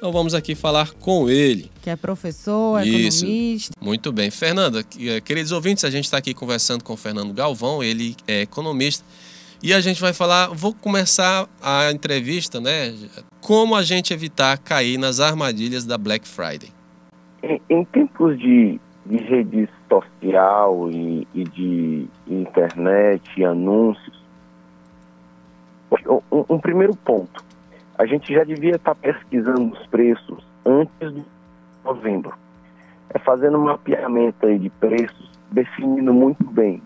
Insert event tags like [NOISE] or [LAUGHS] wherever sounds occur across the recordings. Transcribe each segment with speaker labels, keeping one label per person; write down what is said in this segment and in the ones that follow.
Speaker 1: Então vamos aqui falar com ele.
Speaker 2: Que é professor, Isso. economista.
Speaker 1: Muito bem. Fernanda, eh, queridos ouvintes, a gente está aqui conversando com o Fernando Galvão, ele é economista. E a gente vai falar, vou começar a entrevista, né? Como a gente evitar cair nas armadilhas da Black Friday.
Speaker 3: Em, em tempos de, de rede social e, e de internet e anúncios, um, um primeiro ponto a gente já devia estar pesquisando os preços antes de novembro. É fazendo um mapeamento aí de preços, definindo muito bem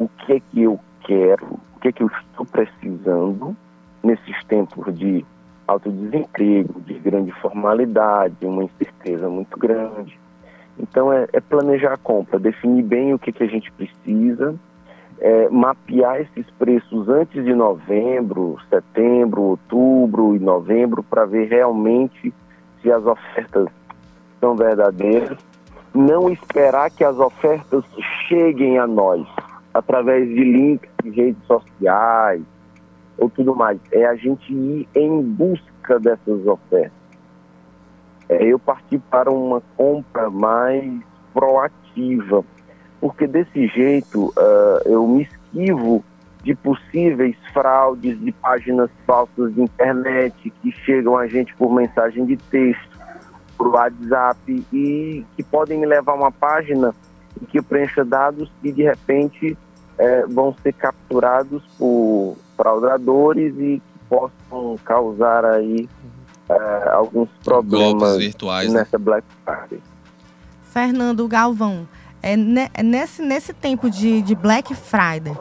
Speaker 3: o que é que eu quero, o que é que eu estou precisando nesses tempos de alto desemprego, de grande formalidade, uma incerteza muito grande. Então é, é planejar a compra, definir bem o que, que a gente precisa, é, mapear esses preços antes de novembro, setembro, outubro e novembro para ver realmente se as ofertas são verdadeiras. Não esperar que as ofertas cheguem a nós através de links de redes sociais ou tudo mais. É a gente ir em busca dessas ofertas. É eu partir para uma compra mais proativa porque desse jeito uh, eu me esquivo de possíveis fraudes de páginas falsas de internet que chegam a gente por mensagem de texto, por WhatsApp e que podem me levar a uma página em que eu preencha dados e de repente eh, vão ser capturados por fraudadores e que possam causar aí uh, alguns problemas virtuais, né? nessa né? Black Friday.
Speaker 2: Fernando Galvão, é, nesse, nesse tempo de, de Black Friday,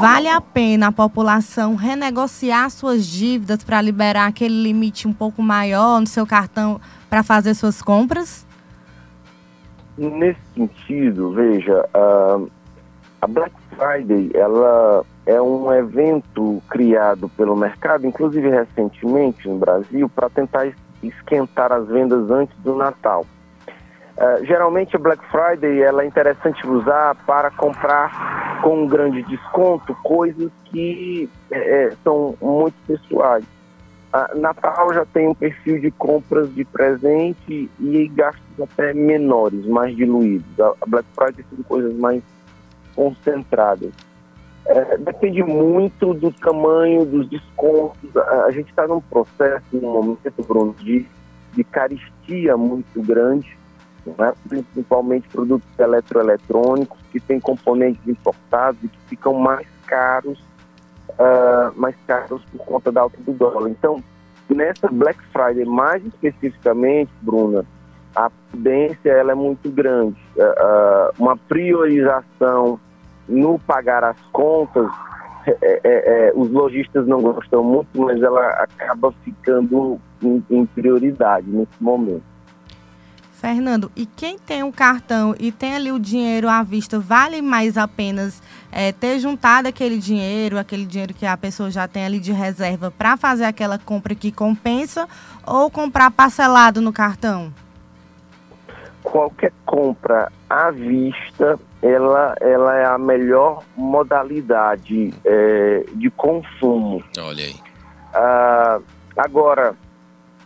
Speaker 2: vale a pena a população renegociar suas dívidas para liberar aquele limite um pouco maior no seu cartão para fazer suas compras?
Speaker 3: Nesse sentido, veja, uh, a Black Friday ela é um evento criado pelo mercado, inclusive recentemente no Brasil, para tentar esquentar as vendas antes do Natal. Uh, geralmente a Black Friday ela é interessante usar para comprar com um grande desconto coisas que é, são muito pessoais. Uh, Natal já tem um perfil de compras de presente e gastos até menores, mais diluídos. A, a Black Friday são coisas mais concentradas. É, depende muito do tamanho dos descontos. A, a gente está num processo, num momento, Bruno, de, de caristia muito grande né? principalmente produtos eletroeletrônicos que têm componentes importados e que ficam mais caros, uh, mais caros por conta da alta do dólar. Então, nessa Black Friday, mais especificamente, Bruna, a prudência ela é muito grande. Uh, uma priorização no pagar as contas, é, é, é, os lojistas não gostam muito, mas ela acaba ficando em, em prioridade nesse momento.
Speaker 2: Fernando, e quem tem um cartão e tem ali o dinheiro à vista, vale mais apenas é, ter juntado aquele dinheiro, aquele dinheiro que a pessoa já tem ali de reserva para fazer aquela compra que compensa ou comprar parcelado no cartão?
Speaker 3: Qualquer compra à vista, ela, ela é a melhor modalidade é, de consumo.
Speaker 1: Olha aí.
Speaker 3: Ah, agora,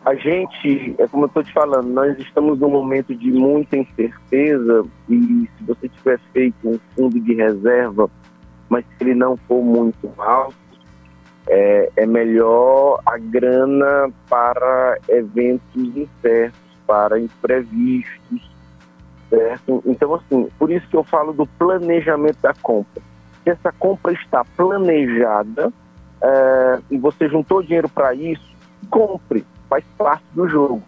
Speaker 3: a gente, é como eu estou te falando, nós estamos num momento de muita incerteza e se você tiver feito um fundo de reserva, mas se ele não for muito alto, é, é melhor a grana para eventos incertos, para imprevistos, certo? Então, assim, por isso que eu falo do planejamento da compra. Se essa compra está planejada é, e você juntou dinheiro para isso, compre faz parte do jogo.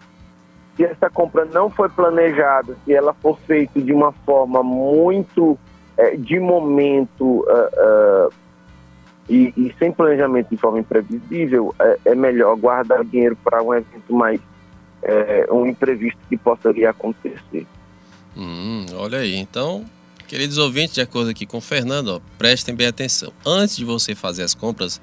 Speaker 3: Se essa compra não foi planejada, se ela for feita de uma forma muito é, de momento uh, uh, e, e, sem planejamento de forma imprevisível, é, é melhor guardar dinheiro para um evento mais é, um imprevisto que possa a acontecer.
Speaker 1: Hum, olha aí, então Queridos ouvintes, de acordo aqui com o Fernando, ó, prestem bem atenção. Antes de você fazer as compras,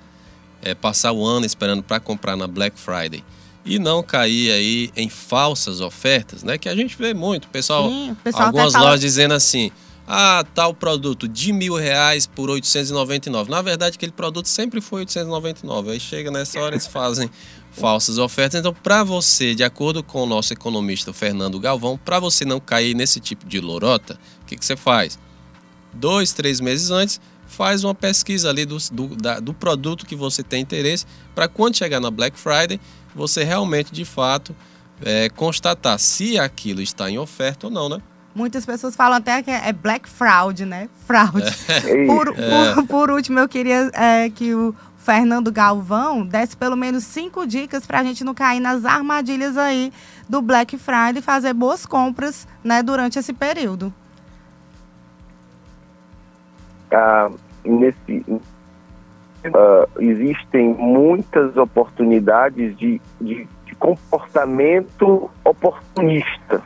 Speaker 1: é, passar o ano esperando para comprar na Black Friday e não cair aí em falsas ofertas, né? Que a gente vê muito, pessoal, Sim, pessoal algumas lojas dizendo assim, ah, tal produto de mil reais por 899. Na verdade, aquele produto sempre foi 899. Aí chega nessa hora eles fazem [LAUGHS] falsas ofertas. Então, para você, de acordo com o nosso economista Fernando Galvão, para você não cair nesse tipo de lorota, o que, que você faz? Dois, três meses antes, faz uma pesquisa ali do, do, da, do produto que você tem interesse, para quando chegar na Black Friday, você realmente, de fato, é, constatar se aquilo está em oferta ou não, né?
Speaker 2: Muitas pessoas falam até que é black fraud, né? Fraud. É. [LAUGHS] Por, é. por, por, último, eu queria é, que o Fernando Galvão desse pelo menos cinco dicas para a gente não cair nas armadilhas aí do Black Friday e fazer boas compras né, durante esse período.
Speaker 3: Ah, nesse, uh, existem muitas oportunidades de, de, de comportamento oportunista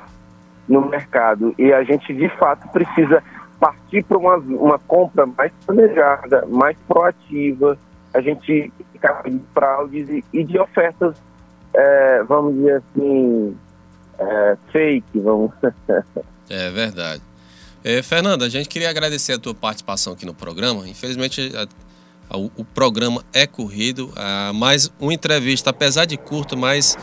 Speaker 3: no mercado. E a gente, de fato, precisa partir para uma, uma compra mais planejada, mais proativa. A gente ficar de fraudes e, e de ofertas, é, vamos dizer assim, é, fake, vamos. [LAUGHS]
Speaker 1: é verdade. É, Fernanda, a gente queria agradecer a tua participação aqui no programa. Infelizmente, o, o, programa é corrido, a, mas uma entrevista, apesar de curta, mas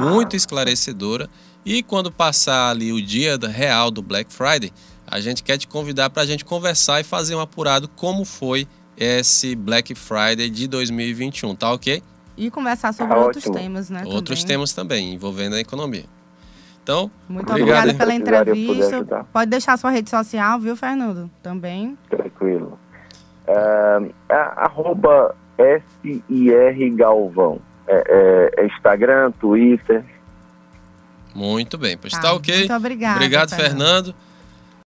Speaker 1: muito esclarecedora. E quando passar ali o dia real do Black Friday, a gente quer te convidar para a gente conversar e fazer um apurado como foi esse Black Friday de 2021, tá ok?
Speaker 2: E conversar sobre tá outros ótimo. temas, né?
Speaker 1: Outros
Speaker 2: também.
Speaker 1: temas também, envolvendo a economia. Então,
Speaker 2: muito obrigada pela entrevista. Pode deixar sua rede social, viu, Fernando? Também.
Speaker 3: Uh, arroba SIR Galvão. É, é, é Instagram, Twitter,
Speaker 1: muito bem, pois tá, tá ok.
Speaker 2: Muito obrigada.
Speaker 1: Obrigado, Fernando. Fernando.